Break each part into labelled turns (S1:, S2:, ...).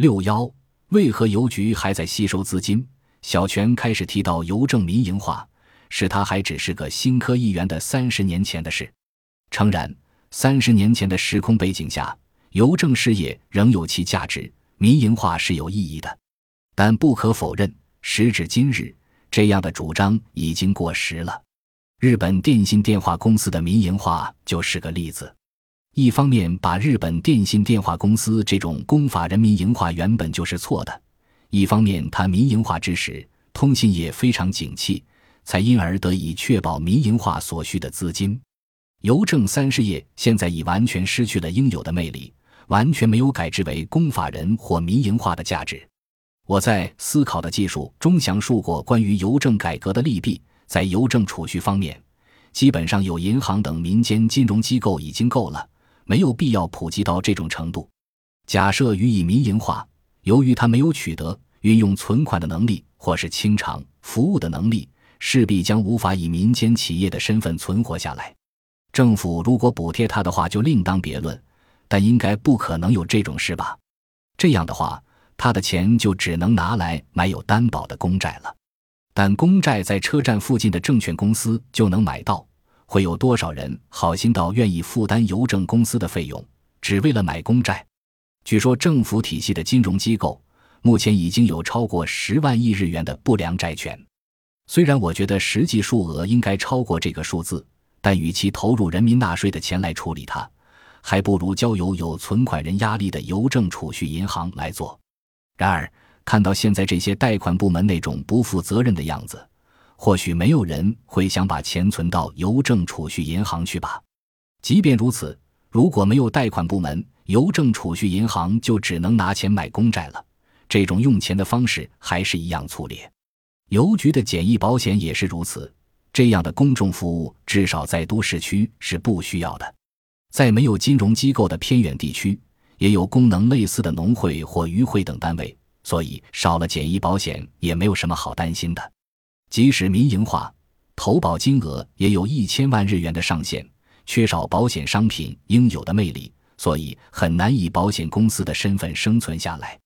S1: 六幺，为何邮局还在吸收资金？小泉开始提到邮政民营化，是他还只是个新科议员的三十年前的事。诚然，三十年前的时空背景下，邮政事业仍有其价值，民营化是有意义的。但不可否认，时至今日，这样的主张已经过时了。日本电信电话公司的民营化就是个例子。一方面，把日本电信电话公司这种公法人民营化原本就是错的；一方面，它民营化之时，通信业非常景气，才因而得以确保民营化所需的资金。邮政三事业现在已完全失去了应有的魅力，完全没有改制为公法人或民营化的价值。我在《思考的技术》中详述过关于邮政改革的利弊。在邮政储蓄方面，基本上有银行等民间金融机构已经够了。没有必要普及到这种程度。假设予以民营化，由于它没有取得运用存款的能力，或是清偿服务的能力，势必将无法以民间企业的身份存活下来。政府如果补贴它的话，就另当别论，但应该不可能有这种事吧？这样的话，他的钱就只能拿来买有担保的公债了。但公债在车站附近的证券公司就能买到。会有多少人好心到愿意负担邮政公司的费用，只为了买公债？据说政府体系的金融机构目前已经有超过十万亿日元的不良债权。虽然我觉得实际数额应该超过这个数字，但与其投入人民纳税的钱来处理它，还不如交由有存款人压力的邮政储蓄银行来做。然而，看到现在这些贷款部门那种不负责任的样子。或许没有人会想把钱存到邮政储蓄银行去吧。即便如此，如果没有贷款部门，邮政储蓄银行就只能拿钱买公债了。这种用钱的方式还是一样粗劣。邮局的简易保险也是如此。这样的公众服务，至少在都市区是不需要的。在没有金融机构的偏远地区，也有功能类似的农会或渔会等单位，所以少了简易保险也没有什么好担心的。即使民营化，投保金额也有一千万日元的上限，缺少保险商品应有的魅力，所以很难以保险公司的身份生存下来。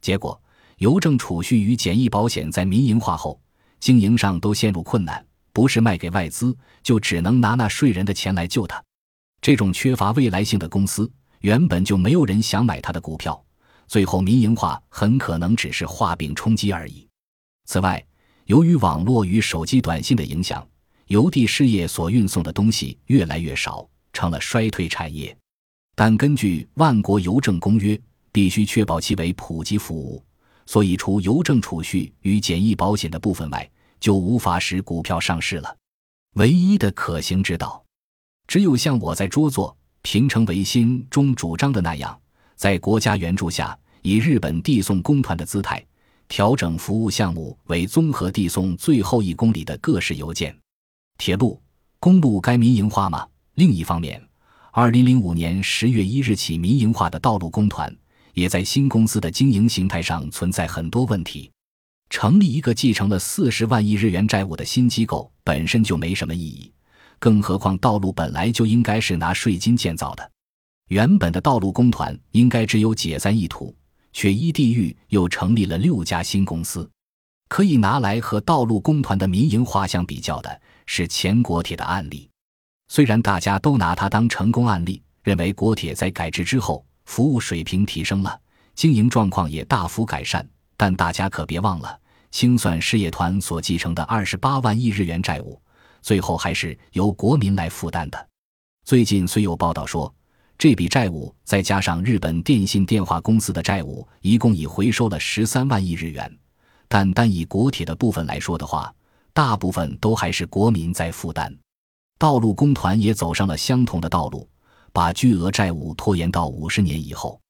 S1: 结果，邮政储蓄与简易保险在民营化后，经营上都陷入困难，不是卖给外资，就只能拿纳税人的钱来救它。这种缺乏未来性的公司，原本就没有人想买它的股票，最后民营化很可能只是画饼充饥而已。此外，由于网络与手机短信的影响，邮递事业所运送的东西越来越少，成了衰退产业。但根据《万国邮政公约》，必须确保其为普及服务，所以除邮政储蓄与简易保险的部分外，就无法使股票上市了。唯一的可行之道，只有像我在《桌作平成维新》中主张的那样，在国家援助下，以日本递送公团的姿态。调整服务项目为综合递送最后一公里的各式邮件。铁路、公路该民营化吗？另一方面，二零零五年十月一日起民营化的道路公团，也在新公司的经营形态上存在很多问题。成立一个继承了四十万亿日元债务的新机构本身就没什么意义，更何况道路本来就应该是拿税金建造的，原本的道路公团应该只有解散意图。雪衣地狱又成立了六家新公司，可以拿来和道路工团的民营化相比较的是前国铁的案例。虽然大家都拿它当成功案例，认为国铁在改制之后服务水平提升了，经营状况也大幅改善，但大家可别忘了，清算事业团所继承的二十八万亿日元债务，最后还是由国民来负担的。最近虽有报道说。这笔债务再加上日本电信电话公司的债务，一共已回收了十三万亿日元。但单以国铁的部分来说的话，大部分都还是国民在负担。道路工团也走上了相同的道路，把巨额债务拖延到五十年以后。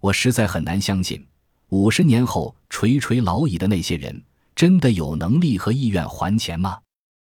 S1: 我实在很难相信，五十年后垂垂老矣的那些人，真的有能力和意愿还钱吗？